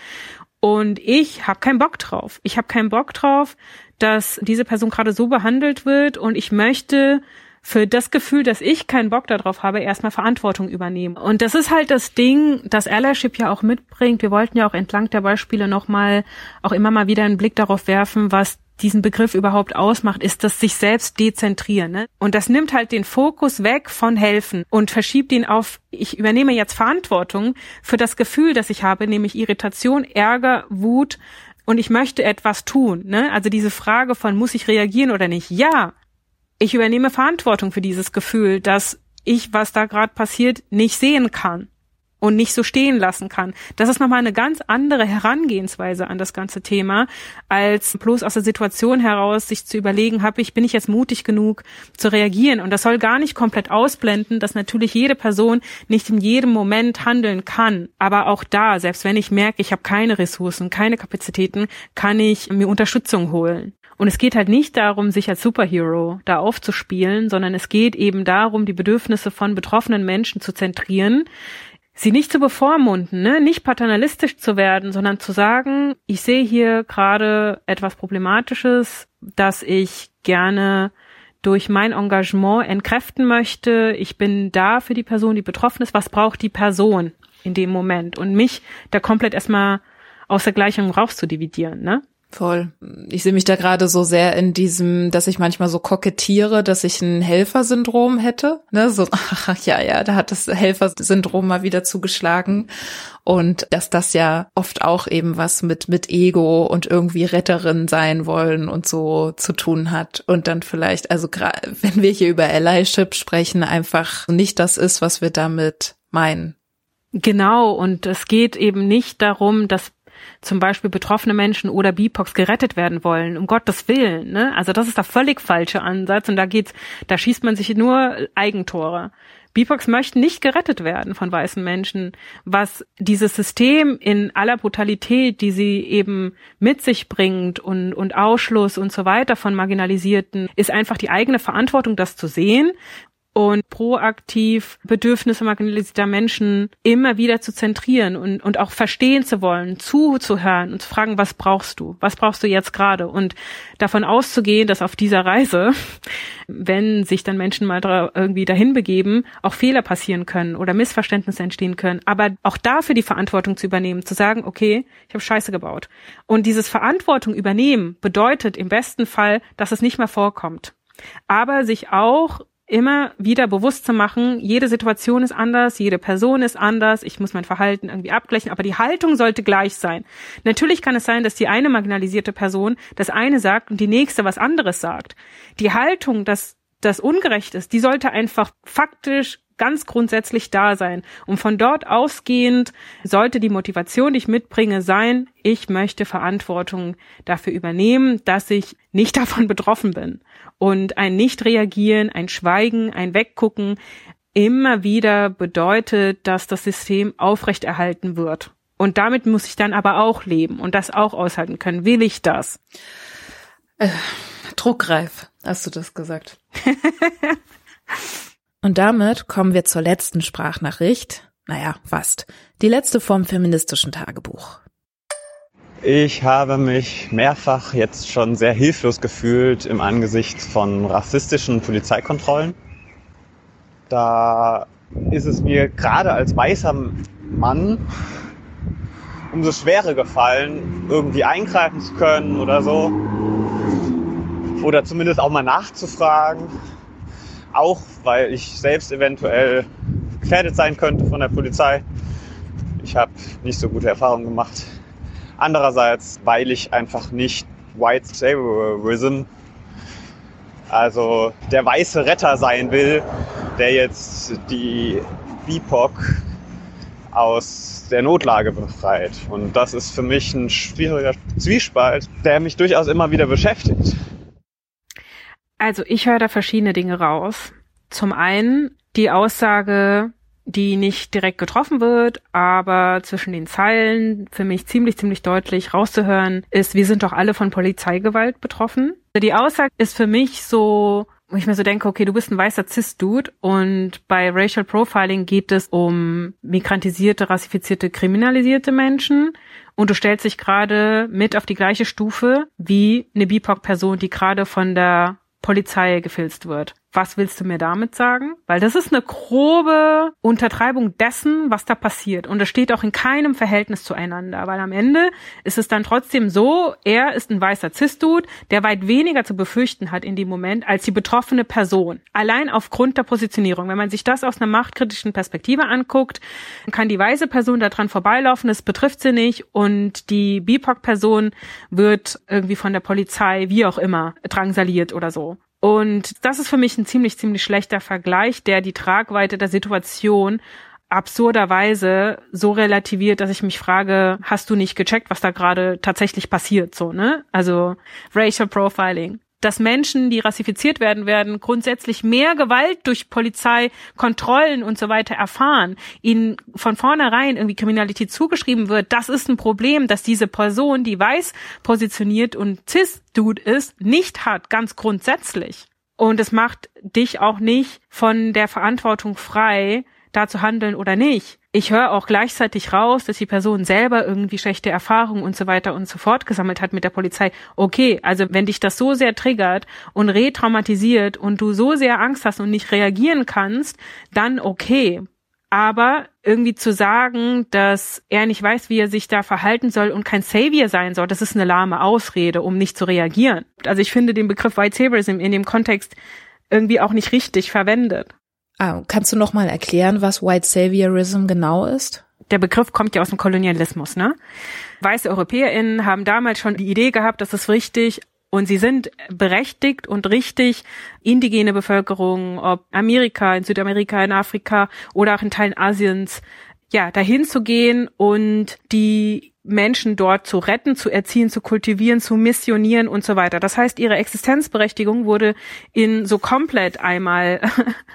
Und ich habe keinen Bock drauf. Ich habe keinen Bock drauf, dass diese Person gerade so behandelt wird und ich möchte für das Gefühl, dass ich keinen Bock darauf habe, erstmal Verantwortung übernehmen. Und das ist halt das Ding, das Allyship ja auch mitbringt. Wir wollten ja auch entlang der Beispiele nochmal auch immer mal wieder einen Blick darauf werfen, was diesen Begriff überhaupt ausmacht, ist das sich selbst dezentrieren. Ne? Und das nimmt halt den Fokus weg von helfen und verschiebt ihn auf, ich übernehme jetzt Verantwortung für das Gefühl, das ich habe, nämlich Irritation, Ärger, Wut, und ich möchte etwas tun. Ne? Also diese Frage von, muss ich reagieren oder nicht? Ja, ich übernehme Verantwortung für dieses Gefühl, dass ich, was da gerade passiert, nicht sehen kann und nicht so stehen lassen kann. Das ist nochmal eine ganz andere Herangehensweise an das ganze Thema, als bloß aus der Situation heraus sich zu überlegen, habe ich, bin ich jetzt mutig genug zu reagieren? Und das soll gar nicht komplett ausblenden, dass natürlich jede Person nicht in jedem Moment handeln kann. Aber auch da, selbst wenn ich merke, ich habe keine Ressourcen, keine Kapazitäten, kann ich mir Unterstützung holen. Und es geht halt nicht darum, sich als Superhero da aufzuspielen, sondern es geht eben darum, die Bedürfnisse von betroffenen Menschen zu zentrieren, sie nicht zu bevormunden, ne? nicht paternalistisch zu werden, sondern zu sagen, ich sehe hier gerade etwas Problematisches, das ich gerne durch mein Engagement entkräften möchte. Ich bin da für die Person, die betroffen ist. Was braucht die Person in dem Moment? Und mich da komplett erstmal aus der Gleichung rauszudividieren, ne? Voll. Ich sehe mich da gerade so sehr in diesem, dass ich manchmal so kokettiere, dass ich ein Helfersyndrom hätte. Ne? So, ach ja, ja, da hat das Helfersyndrom mal wieder zugeschlagen. Und dass das ja oft auch eben was mit, mit Ego und irgendwie Retterin sein wollen und so zu tun hat. Und dann vielleicht, also wenn wir hier über Allyship sprechen, einfach nicht das ist, was wir damit meinen. Genau, und es geht eben nicht darum, dass zum Beispiel betroffene Menschen oder BIPOX gerettet werden wollen, um Gottes Willen. Ne? Also das ist der völlig falsche Ansatz und da geht's, da schießt man sich nur Eigentore. BIPOX möchten nicht gerettet werden von weißen Menschen, was dieses System in aller Brutalität, die sie eben mit sich bringt und, und Ausschluss und so weiter von Marginalisierten, ist einfach die eigene Verantwortung, das zu sehen und proaktiv Bedürfnisse marginalisierter Menschen immer wieder zu zentrieren und, und auch verstehen zu wollen, zuzuhören und zu fragen, was brauchst du? Was brauchst du jetzt gerade? Und davon auszugehen, dass auf dieser Reise, wenn sich dann Menschen mal irgendwie dahin begeben, auch Fehler passieren können oder Missverständnisse entstehen können. Aber auch dafür die Verantwortung zu übernehmen, zu sagen, okay, ich habe Scheiße gebaut. Und dieses Verantwortung übernehmen bedeutet im besten Fall, dass es nicht mehr vorkommt aber sich auch immer wieder bewusst zu machen, jede Situation ist anders, jede Person ist anders, ich muss mein Verhalten irgendwie abgleichen, aber die Haltung sollte gleich sein. Natürlich kann es sein, dass die eine marginalisierte Person das eine sagt und die nächste was anderes sagt. Die Haltung, dass das ungerecht ist, die sollte einfach faktisch ganz grundsätzlich da sein. Und von dort ausgehend sollte die Motivation, die ich mitbringe, sein, ich möchte Verantwortung dafür übernehmen, dass ich nicht davon betroffen bin. Und ein Nicht-Reagieren, ein Schweigen, ein Weggucken immer wieder bedeutet, dass das System aufrechterhalten wird. Und damit muss ich dann aber auch leben und das auch aushalten können. Will ich das? Äh, druckreif, hast du das gesagt. und damit kommen wir zur letzten Sprachnachricht. Naja, fast. Die letzte vom feministischen Tagebuch. Ich habe mich mehrfach jetzt schon sehr hilflos gefühlt im Angesicht von rassistischen Polizeikontrollen. Da ist es mir gerade als weißer Mann umso schwerer gefallen, irgendwie eingreifen zu können oder so. Oder zumindest auch mal nachzufragen. Auch weil ich selbst eventuell gefährdet sein könnte von der Polizei. Ich habe nicht so gute Erfahrungen gemacht Andererseits, weil ich einfach nicht White Saviorism, also der weiße Retter sein will, der jetzt die BIPOC aus der Notlage befreit. Und das ist für mich ein schwieriger Zwiespalt, der mich durchaus immer wieder beschäftigt. Also ich höre da verschiedene Dinge raus. Zum einen die Aussage, die nicht direkt getroffen wird, aber zwischen den Zeilen für mich ziemlich, ziemlich deutlich rauszuhören ist, wir sind doch alle von Polizeigewalt betroffen. Die Aussage ist für mich so, wo ich mir so denke, okay, du bist ein weißer Cis-Dude und bei Racial Profiling geht es um migrantisierte, rassifizierte, kriminalisierte Menschen und du stellst dich gerade mit auf die gleiche Stufe wie eine BIPOC-Person, die gerade von der Polizei gefilzt wird Was willst du mir damit sagen? Weil das ist eine grobe Untertreibung dessen, was da passiert. Und es steht auch in keinem Verhältnis zueinander. Weil am Ende ist es dann trotzdem so, er ist ein weißer Cis-Dude, der weit weniger zu befürchten hat in dem Moment als die betroffene Person. Allein aufgrund der Positionierung. Wenn man sich das aus einer machtkritischen Perspektive anguckt, kann die weiße Person daran vorbeilaufen, es betrifft sie nicht und die BIPOC-Person wird irgendwie von der Polizei, wie auch immer, drangsaliert oder so. Und das ist für mich ein ziemlich, ziemlich schlechter Vergleich, der die Tragweite der Situation absurderweise so relativiert, dass ich mich frage, hast du nicht gecheckt, was da gerade tatsächlich passiert, so, ne? Also Racial Profiling dass Menschen, die rassifiziert werden, werden grundsätzlich mehr Gewalt durch Polizei, Kontrollen und so weiter erfahren, ihnen von vornherein irgendwie Kriminalität zugeschrieben wird, das ist ein Problem, dass diese Person, die weiß positioniert und cis-Dude ist, nicht hat, ganz grundsätzlich. Und es macht dich auch nicht von der Verantwortung frei, da zu handeln oder nicht. Ich höre auch gleichzeitig raus, dass die Person selber irgendwie schlechte Erfahrungen und so weiter und so fort gesammelt hat mit der Polizei. Okay, also wenn dich das so sehr triggert und retraumatisiert und du so sehr Angst hast und nicht reagieren kannst, dann okay. Aber irgendwie zu sagen, dass er nicht weiß, wie er sich da verhalten soll und kein Savior sein soll, das ist eine lahme Ausrede, um nicht zu reagieren. Also ich finde den Begriff White Saviorism in dem Kontext irgendwie auch nicht richtig verwendet. Ah, kannst du noch mal erklären, was White Saviorism genau ist? Der Begriff kommt ja aus dem Kolonialismus, ne? Weiße EuropäerInnen haben damals schon die Idee gehabt, dass es richtig und sie sind berechtigt und richtig, indigene Bevölkerung, ob Amerika, in Südamerika, in Afrika oder auch in Teilen Asiens, ja, dahin zu gehen und die Menschen dort zu retten, zu erziehen, zu kultivieren, zu missionieren und so weiter. Das heißt, ihre Existenzberechtigung wurde in so komplett einmal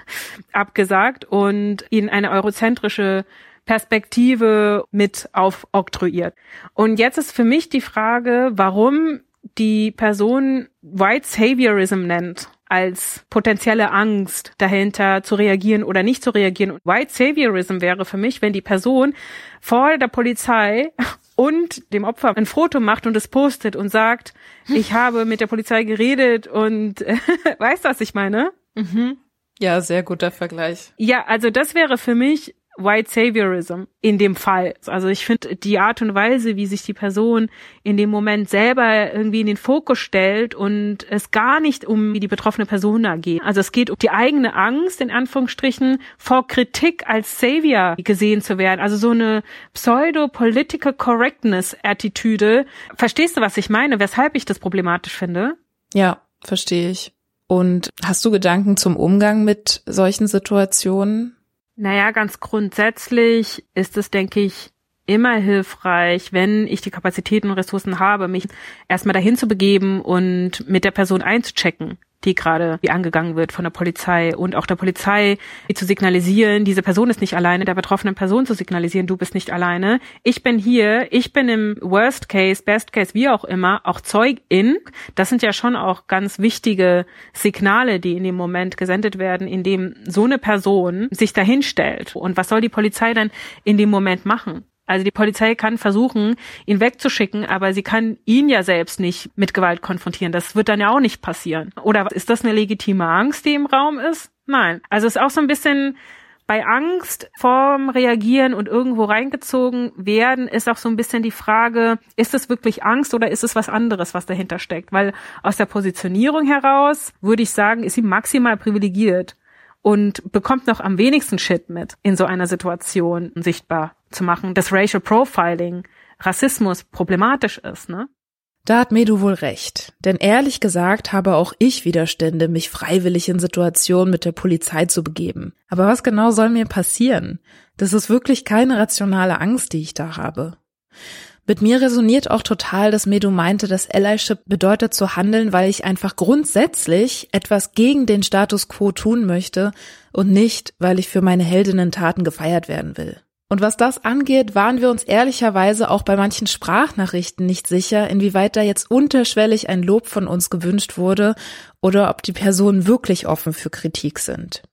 abgesagt und in eine eurozentrische Perspektive mit aufoktroyiert. Und jetzt ist für mich die Frage, warum die Person White Saviorism nennt als potenzielle Angst dahinter zu reagieren oder nicht zu reagieren. White Saviorism wäre für mich, wenn die Person vor der Polizei und dem Opfer ein Foto macht und es postet und sagt, ich habe mit der Polizei geredet und äh, weißt du, was ich meine? Mhm. Ja, sehr guter Vergleich. Ja, also das wäre für mich White Saviorism in dem Fall. Also ich finde die Art und Weise, wie sich die Person in dem Moment selber irgendwie in den Fokus stellt und es gar nicht um die betroffene Person da geht. Also es geht um die eigene Angst, in Anführungsstrichen, vor Kritik als Savior gesehen zu werden. Also so eine pseudo-political correctness-Attitüde. Verstehst du, was ich meine? Weshalb ich das problematisch finde? Ja, verstehe ich. Und hast du Gedanken zum Umgang mit solchen Situationen? Naja, ganz grundsätzlich ist es, denke ich, immer hilfreich, wenn ich die Kapazitäten und Ressourcen habe, mich erstmal dahin zu begeben und mit der Person einzuchecken die gerade wie angegangen wird von der Polizei und auch der Polizei zu signalisieren, diese Person ist nicht alleine, der betroffenen Person zu signalisieren, du bist nicht alleine. Ich bin hier, ich bin im Worst Case, Best Case, wie auch immer, auch Zeugin. Das sind ja schon auch ganz wichtige Signale, die in dem Moment gesendet werden, in dem so eine Person sich dahinstellt. Und was soll die Polizei dann in dem Moment machen? Also die Polizei kann versuchen, ihn wegzuschicken, aber sie kann ihn ja selbst nicht mit Gewalt konfrontieren. Das wird dann ja auch nicht passieren. Oder ist das eine legitime Angst, die im Raum ist? Nein. Also es ist auch so ein bisschen bei Angst vorm Reagieren und irgendwo reingezogen werden, ist auch so ein bisschen die Frage, ist es wirklich Angst oder ist es was anderes, was dahinter steckt? Weil aus der Positionierung heraus würde ich sagen, ist sie maximal privilegiert und bekommt noch am wenigsten Shit mit in so einer Situation sichtbar zu machen, dass Racial Profiling, Rassismus problematisch ist, ne? Da hat Medu wohl recht. Denn ehrlich gesagt habe auch ich Widerstände, mich freiwillig in Situationen mit der Polizei zu begeben. Aber was genau soll mir passieren? Das ist wirklich keine rationale Angst, die ich da habe. Mit mir resoniert auch total, dass Medu meinte, dass Allyship bedeutet zu handeln, weil ich einfach grundsätzlich etwas gegen den Status quo tun möchte und nicht, weil ich für meine Heldinnen-Taten gefeiert werden will. Und was das angeht, waren wir uns ehrlicherweise auch bei manchen Sprachnachrichten nicht sicher, inwieweit da jetzt unterschwellig ein Lob von uns gewünscht wurde oder ob die Personen wirklich offen für Kritik sind.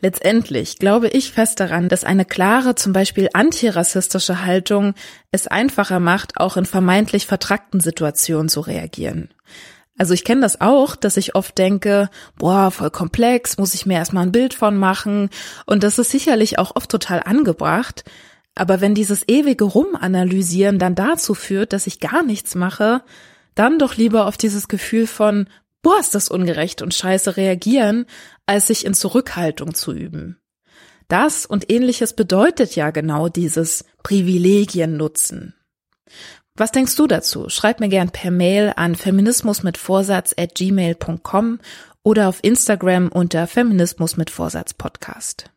Letztendlich glaube ich fest daran, dass eine klare, zum Beispiel antirassistische Haltung es einfacher macht, auch in vermeintlich vertrackten Situationen zu reagieren. Also ich kenne das auch, dass ich oft denke, boah, voll komplex, muss ich mir erstmal ein Bild von machen. Und das ist sicherlich auch oft total angebracht. Aber wenn dieses ewige Rumanalysieren dann dazu führt, dass ich gar nichts mache, dann doch lieber auf dieses Gefühl von, boah, ist das ungerecht und scheiße reagieren, als sich in Zurückhaltung zu üben. Das und ähnliches bedeutet ja genau dieses Privilegien nutzen. Was denkst du dazu? Schreib mir gern per Mail an feminismus mit Vorsatz at gmail.com oder auf Instagram unter Feminismus mit Vorsatz Podcast.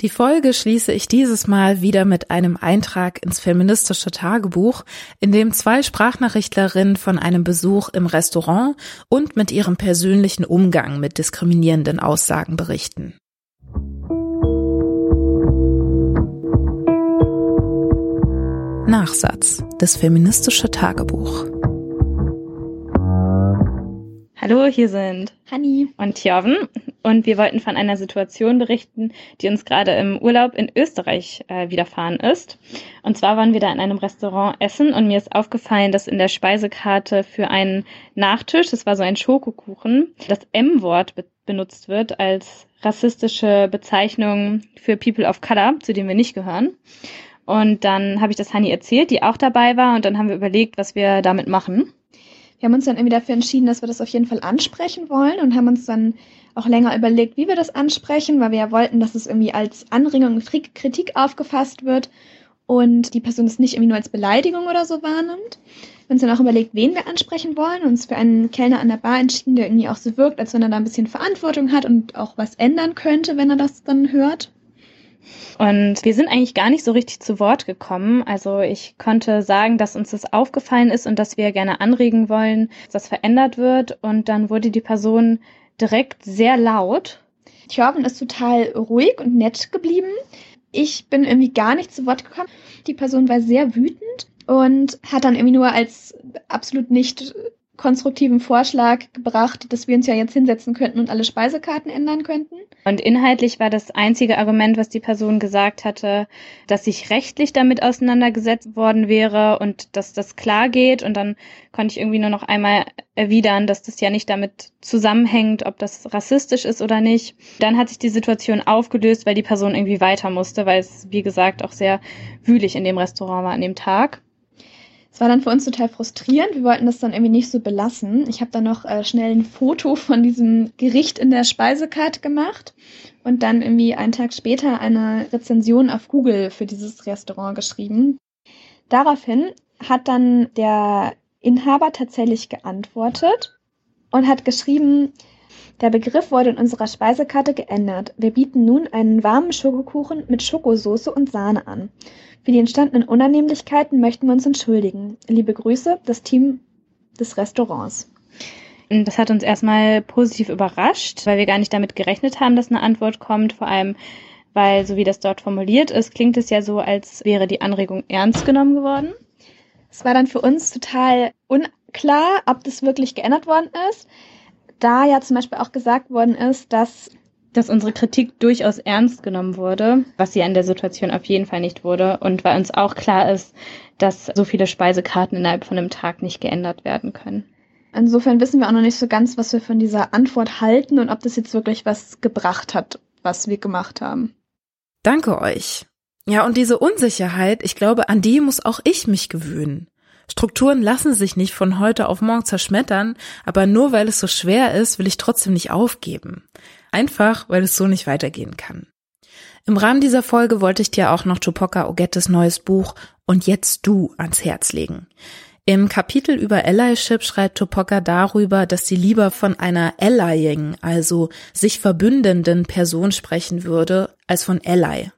Die Folge schließe ich dieses Mal wieder mit einem Eintrag ins feministische Tagebuch, in dem zwei Sprachnachrichtlerinnen von einem Besuch im Restaurant und mit ihrem persönlichen Umgang mit diskriminierenden Aussagen berichten. Nachsatz. Das feministische Tagebuch. Hallo, hier sind Hanni und Tjorven und wir wollten von einer Situation berichten, die uns gerade im Urlaub in Österreich äh, widerfahren ist. Und zwar waren wir da in einem Restaurant essen und mir ist aufgefallen, dass in der Speisekarte für einen Nachtisch, das war so ein Schokokuchen, das M-Wort be benutzt wird als rassistische Bezeichnung für People of Color, zu denen wir nicht gehören. Und dann habe ich das Hani erzählt, die auch dabei war, und dann haben wir überlegt, was wir damit machen. Wir haben uns dann irgendwie dafür entschieden, dass wir das auf jeden Fall ansprechen wollen und haben uns dann auch länger überlegt, wie wir das ansprechen, weil wir ja wollten, dass es irgendwie als Anregung, Kritik aufgefasst wird und die Person es nicht irgendwie nur als Beleidigung oder so wahrnimmt. Wir haben uns dann auch überlegt, wen wir ansprechen wollen, uns für einen Kellner an der Bar entschieden, der irgendwie auch so wirkt, als wenn er da ein bisschen Verantwortung hat und auch was ändern könnte, wenn er das dann hört. Und wir sind eigentlich gar nicht so richtig zu Wort gekommen. Also ich konnte sagen, dass uns das aufgefallen ist und dass wir gerne anregen wollen, dass das verändert wird. Und dann wurde die Person direkt sehr laut. Thjörven ist total ruhig und nett geblieben. Ich bin irgendwie gar nicht zu Wort gekommen. Die Person war sehr wütend und hat dann irgendwie nur als absolut nicht konstruktiven Vorschlag gebracht, dass wir uns ja jetzt hinsetzen könnten und alle Speisekarten ändern könnten. Und inhaltlich war das einzige Argument, was die Person gesagt hatte, dass sich rechtlich damit auseinandergesetzt worden wäre und dass das klar geht. Und dann konnte ich irgendwie nur noch einmal erwidern, dass das ja nicht damit zusammenhängt, ob das rassistisch ist oder nicht. Dann hat sich die Situation aufgelöst, weil die Person irgendwie weiter musste, weil es, wie gesagt, auch sehr wühlig in dem Restaurant war an dem Tag. Es war dann für uns total frustrierend. Wir wollten das dann irgendwie nicht so belassen. Ich habe dann noch äh, schnell ein Foto von diesem Gericht in der Speisekarte gemacht und dann irgendwie einen Tag später eine Rezension auf Google für dieses Restaurant geschrieben. Daraufhin hat dann der Inhaber tatsächlich geantwortet und hat geschrieben, der Begriff wurde in unserer Speisekarte geändert. Wir bieten nun einen warmen Schokokuchen mit Schokosoße und Sahne an. Für die entstandenen Unannehmlichkeiten möchten wir uns entschuldigen. Liebe Grüße, das Team des Restaurants. Das hat uns erstmal positiv überrascht, weil wir gar nicht damit gerechnet haben, dass eine Antwort kommt. Vor allem, weil, so wie das dort formuliert ist, klingt es ja so, als wäre die Anregung ernst genommen geworden. Es war dann für uns total unklar, ob das wirklich geändert worden ist, da ja zum Beispiel auch gesagt worden ist, dass dass unsere Kritik durchaus ernst genommen wurde, was sie in der Situation auf jeden Fall nicht wurde und weil uns auch klar ist, dass so viele Speisekarten innerhalb von einem Tag nicht geändert werden können. Insofern wissen wir auch noch nicht so ganz, was wir von dieser Antwort halten und ob das jetzt wirklich was gebracht hat, was wir gemacht haben. Danke euch. Ja, und diese Unsicherheit, ich glaube, an die muss auch ich mich gewöhnen. Strukturen lassen sich nicht von heute auf morgen zerschmettern, aber nur weil es so schwer ist, will ich trotzdem nicht aufgeben. Einfach, weil es so nicht weitergehen kann. Im Rahmen dieser Folge wollte ich dir auch noch Tupoka Ogettes neues Buch Und jetzt du ans Herz legen. Im Kapitel über Allyship schreibt Tupoka darüber, dass sie lieber von einer Allying, also sich verbündenden Person sprechen würde, als von Ally.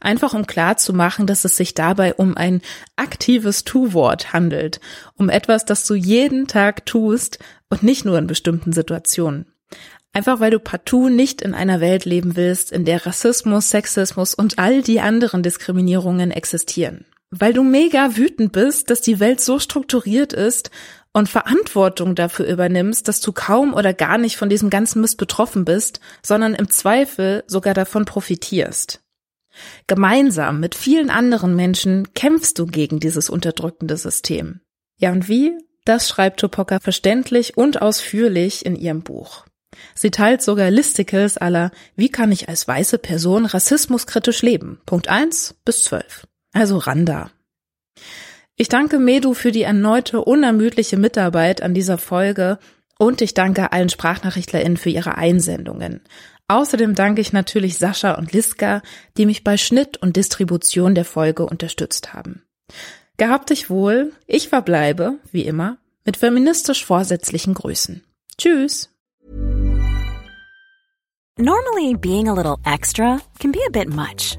Einfach um klar zu machen, dass es sich dabei um ein aktives Tu-Wort handelt, um etwas, das du jeden Tag tust und nicht nur in bestimmten Situationen. Einfach weil du partout nicht in einer Welt leben willst, in der Rassismus, Sexismus und all die anderen Diskriminierungen existieren. Weil du mega wütend bist, dass die Welt so strukturiert ist und Verantwortung dafür übernimmst, dass du kaum oder gar nicht von diesem ganzen Mist betroffen bist, sondern im Zweifel sogar davon profitierst. Gemeinsam mit vielen anderen Menschen kämpfst du gegen dieses unterdrückende System. Ja und wie? Das schreibt Tupoka verständlich und ausführlich in ihrem Buch. Sie teilt sogar Listicles aller Wie kann ich als weiße Person rassismuskritisch leben? Punkt 1 bis 12. Also Randa. Ich danke Medu für die erneute unermüdliche Mitarbeit an dieser Folge und ich danke allen SprachnachrichtlerInnen für ihre Einsendungen. Außerdem danke ich natürlich Sascha und Liska, die mich bei Schnitt und Distribution der Folge unterstützt haben. Gehabt dich wohl, ich verbleibe, wie immer, mit feministisch vorsätzlichen Grüßen. Tschüss! Normally being a little extra can be a bit much,